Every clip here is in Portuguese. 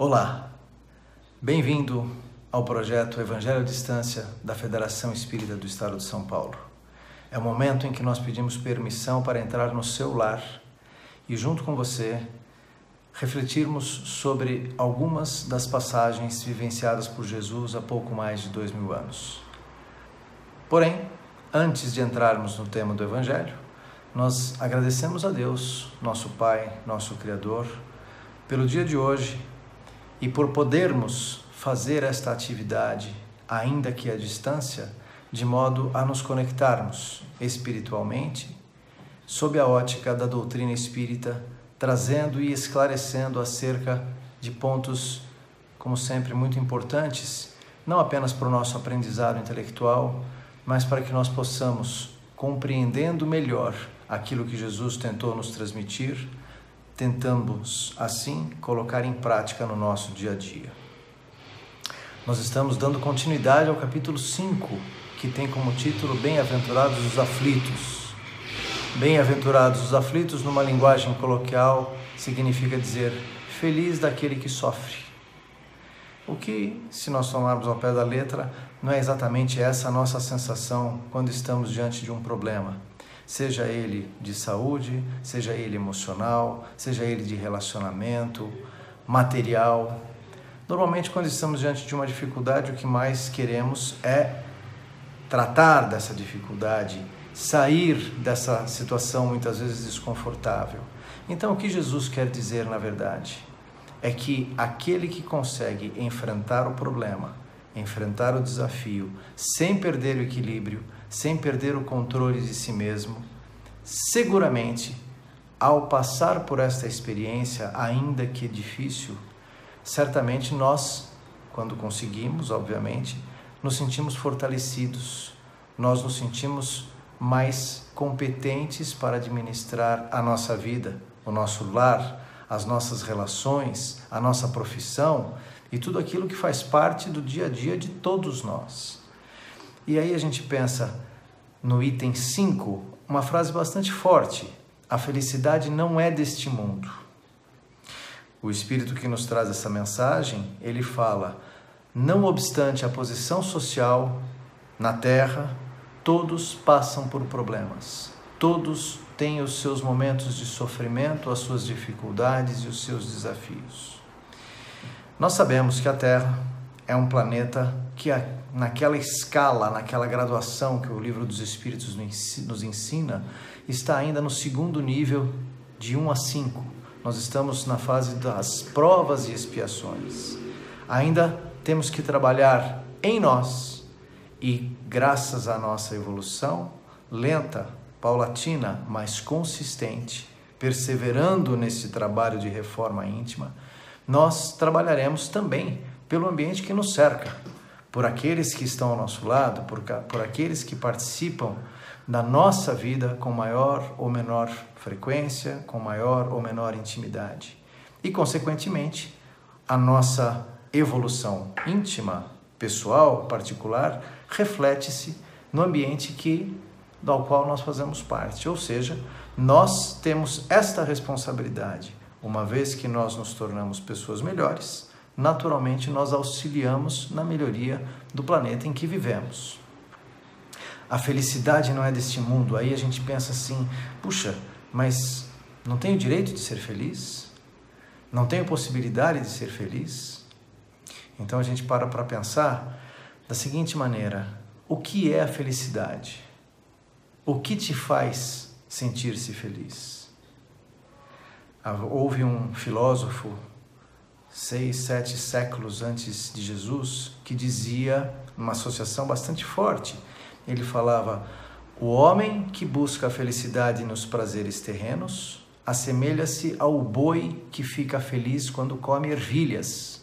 Olá, bem-vindo ao projeto Evangelho à Distância da Federação Espírita do Estado de São Paulo. É o momento em que nós pedimos permissão para entrar no seu lar e, junto com você, refletirmos sobre algumas das passagens vivenciadas por Jesus há pouco mais de dois mil anos. Porém, antes de entrarmos no tema do Evangelho, nós agradecemos a Deus, nosso Pai, nosso Criador, pelo dia de hoje e por podermos fazer esta atividade, ainda que à distância, de modo a nos conectarmos espiritualmente sob a ótica da doutrina espírita, trazendo e esclarecendo acerca de pontos, como sempre, muito importantes, não apenas para o nosso aprendizado intelectual, mas para que nós possamos, compreendendo melhor aquilo que Jesus tentou nos transmitir, tentamos assim colocar em prática no nosso dia a dia. Nós estamos dando continuidade ao capítulo 5, que tem como título Bem-aventurados os aflitos. Bem-aventurados os aflitos, numa linguagem coloquial, significa dizer feliz daquele que sofre. O que, se nós tomarmos ao pé da letra, não é exatamente essa a nossa sensação quando estamos diante de um problema, seja ele de saúde, seja ele emocional, seja ele de relacionamento, material. Normalmente, quando estamos diante de uma dificuldade, o que mais queremos é tratar dessa dificuldade, sair dessa situação muitas vezes desconfortável. Então, o que Jesus quer dizer, na verdade, é que aquele que consegue enfrentar o problema, enfrentar o desafio, sem perder o equilíbrio, sem perder o controle de si mesmo, seguramente, ao passar por esta experiência, ainda que difícil, certamente nós, quando conseguimos, obviamente, nos sentimos fortalecidos, nós nos sentimos mais competentes para administrar a nossa vida, o nosso lar, as nossas relações, a nossa profissão e tudo aquilo que faz parte do dia a dia de todos nós. E aí a gente pensa no item 5, uma frase bastante forte: a felicidade não é deste mundo. O espírito que nos traz essa mensagem, ele fala: não obstante a posição social na terra, todos passam por problemas. Todos têm os seus momentos de sofrimento, as suas dificuldades e os seus desafios. Nós sabemos que a Terra é um planeta que, naquela escala, naquela graduação que o Livro dos Espíritos nos ensina, está ainda no segundo nível de 1 a 5. Nós estamos na fase das provas e expiações. Ainda temos que trabalhar em nós e, graças à nossa evolução, lenta, paulatina, mas consistente, perseverando nesse trabalho de reforma íntima, nós trabalharemos também pelo ambiente que nos cerca, por aqueles que estão ao nosso lado, por, por aqueles que participam da nossa vida com maior ou menor frequência, com maior ou menor intimidade. E, consequentemente, a nossa evolução íntima, pessoal, particular, reflete-se no ambiente que do qual nós fazemos parte. Ou seja, nós temos esta responsabilidade. Uma vez que nós nos tornamos pessoas melhores, naturalmente nós auxiliamos na melhoria do planeta em que vivemos. A felicidade não é deste mundo. Aí a gente pensa assim: puxa, mas não tenho direito de ser feliz? Não tenho possibilidade de ser feliz? Então a gente para para pensar da seguinte maneira: o que é a felicidade? O que te faz sentir-se feliz? Houve um filósofo, seis, sete séculos antes de Jesus, que dizia, uma associação bastante forte, ele falava: o homem que busca a felicidade nos prazeres terrenos assemelha-se ao boi que fica feliz quando come ervilhas.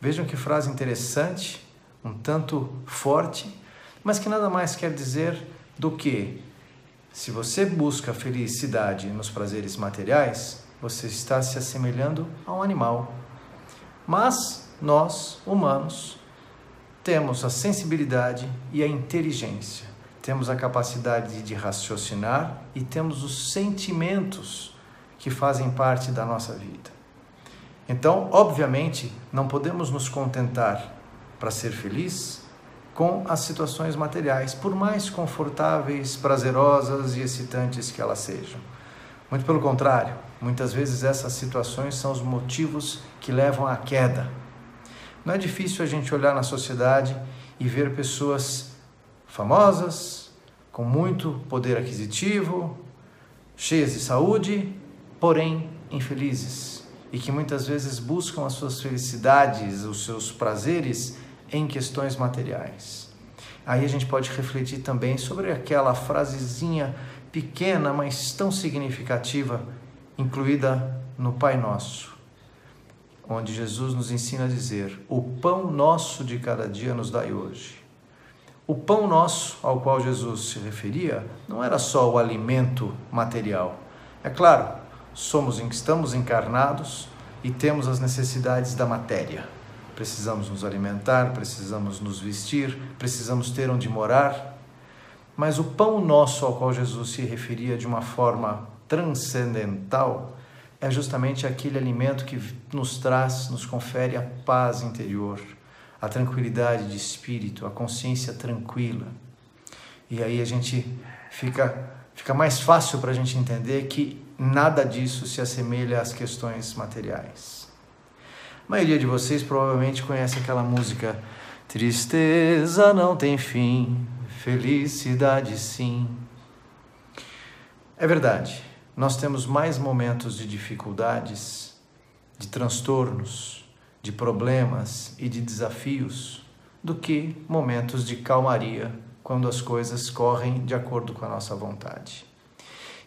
Vejam que frase interessante, um tanto forte, mas que nada mais quer dizer do que se você busca felicidade nos prazeres materiais, você está se assemelhando a um animal. Mas nós, humanos, temos a sensibilidade e a inteligência, temos a capacidade de raciocinar e temos os sentimentos que fazem parte da nossa vida. Então, obviamente, não podemos nos contentar para ser feliz com as situações materiais, por mais confortáveis, prazerosas e excitantes que elas sejam. Muito pelo contrário, muitas vezes essas situações são os motivos que levam à queda. Não é difícil a gente olhar na sociedade e ver pessoas famosas, com muito poder aquisitivo, cheias de saúde, porém infelizes e que muitas vezes buscam as suas felicidades, os seus prazeres em questões materiais. Aí a gente pode refletir também sobre aquela frasezinha pequena, mas tão significativa, incluída no Pai Nosso, onde Jesus nos ensina a dizer: O pão nosso de cada dia nos dai hoje. O pão nosso ao qual Jesus se referia não era só o alimento material. É claro, somos estamos encarnados e temos as necessidades da matéria. Precisamos nos alimentar, precisamos nos vestir, precisamos ter onde morar. Mas o pão nosso ao qual Jesus se referia de uma forma transcendental é justamente aquele alimento que nos traz, nos confere a paz interior, a tranquilidade de espírito, a consciência tranquila. E aí a gente fica, fica mais fácil para a gente entender que nada disso se assemelha às questões materiais. A maioria de vocês provavelmente conhece aquela música Tristeza não tem fim, felicidade sim. É verdade, nós temos mais momentos de dificuldades, de transtornos, de problemas e de desafios do que momentos de calmaria quando as coisas correm de acordo com a nossa vontade.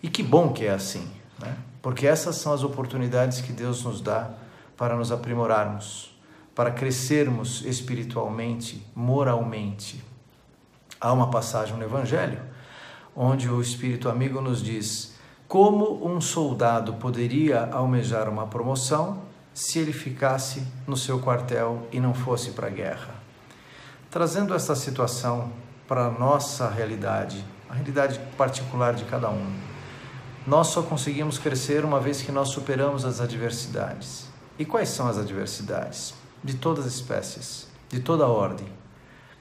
E que bom que é assim, né? porque essas são as oportunidades que Deus nos dá para nos aprimorarmos, para crescermos espiritualmente, moralmente. Há uma passagem no Evangelho onde o Espírito Amigo nos diz como um soldado poderia almejar uma promoção se ele ficasse no seu quartel e não fosse para a guerra. Trazendo essa situação para a nossa realidade, a realidade particular de cada um. Nós só conseguimos crescer uma vez que nós superamos as adversidades. E quais são as adversidades? De todas as espécies, de toda ordem.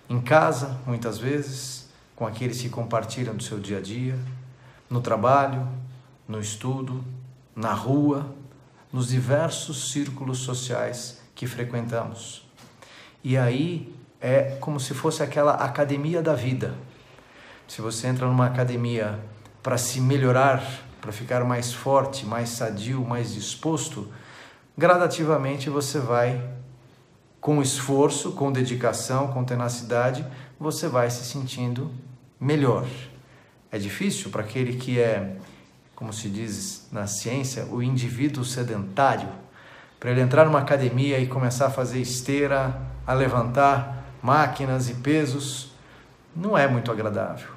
Em casa, muitas vezes, com aqueles que compartilham do seu dia a dia, no trabalho, no estudo, na rua, nos diversos círculos sociais que frequentamos. E aí é como se fosse aquela academia da vida. Se você entra numa academia para se melhorar, para ficar mais forte, mais sadio, mais disposto, gradativamente você vai, com esforço, com dedicação, com tenacidade, você vai se sentindo melhor. É difícil para aquele que é como se diz na ciência, o indivíduo sedentário, para ele entrar numa academia e começar a fazer esteira, a levantar máquinas e pesos, não é muito agradável.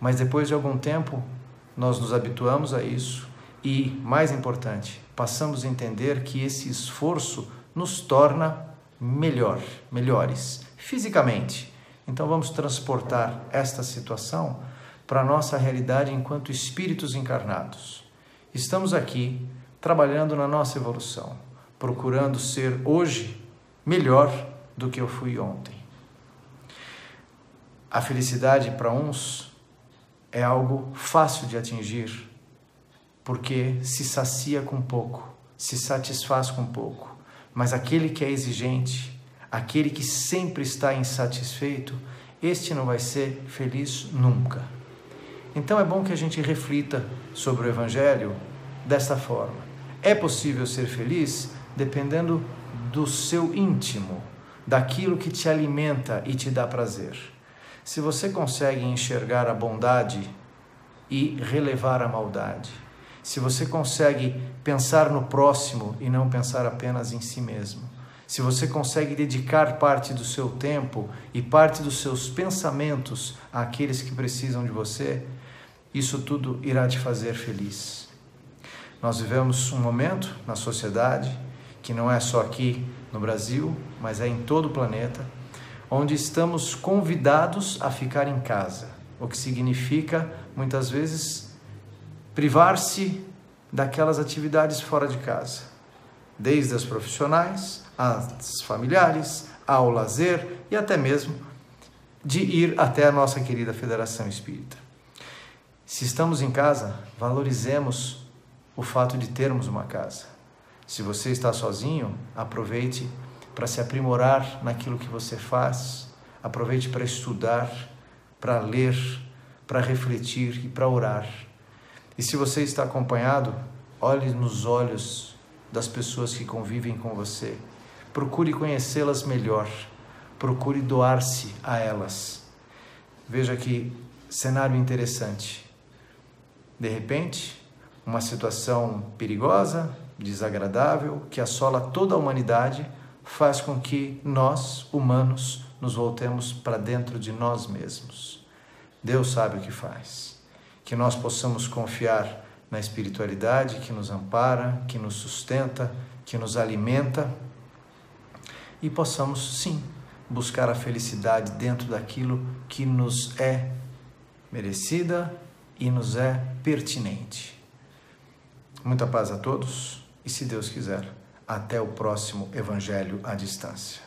Mas depois de algum tempo, nós nos habituamos a isso e, mais importante, passamos a entender que esse esforço nos torna melhor, melhores fisicamente. Então vamos transportar esta situação para a nossa realidade enquanto espíritos encarnados. Estamos aqui trabalhando na nossa evolução, procurando ser hoje melhor do que eu fui ontem. A felicidade para uns é algo fácil de atingir, porque se sacia com pouco, se satisfaz com pouco. Mas aquele que é exigente, aquele que sempre está insatisfeito, este não vai ser feliz nunca. Então é bom que a gente reflita sobre o Evangelho desta forma. É possível ser feliz dependendo do seu íntimo, daquilo que te alimenta e te dá prazer. Se você consegue enxergar a bondade e relevar a maldade, se você consegue pensar no próximo e não pensar apenas em si mesmo, se você consegue dedicar parte do seu tempo e parte dos seus pensamentos àqueles que precisam de você, isso tudo irá te fazer feliz. Nós vivemos um momento na sociedade, que não é só aqui no Brasil, mas é em todo o planeta, onde estamos convidados a ficar em casa, o que significa muitas vezes privar-se daquelas atividades fora de casa. desde as profissionais, as familiares, ao lazer e até mesmo de ir até a nossa querida Federação Espírita. Se estamos em casa, valorizemos o fato de termos uma casa. Se você está sozinho, aproveite para se aprimorar naquilo que você faz, aproveite para estudar, para ler, para refletir e para orar. E se você está acompanhado, olhe nos olhos das pessoas que convivem com você. Procure conhecê-las melhor. Procure doar-se a elas. Veja que cenário interessante. De repente, uma situação perigosa, desagradável, que assola toda a humanidade, faz com que nós, humanos, nos voltemos para dentro de nós mesmos. Deus sabe o que faz. Que nós possamos confiar na espiritualidade que nos ampara, que nos sustenta, que nos alimenta e possamos, sim, buscar a felicidade dentro daquilo que nos é merecida e nos é pertinente. Muita paz a todos e, se Deus quiser, até o próximo Evangelho à Distância.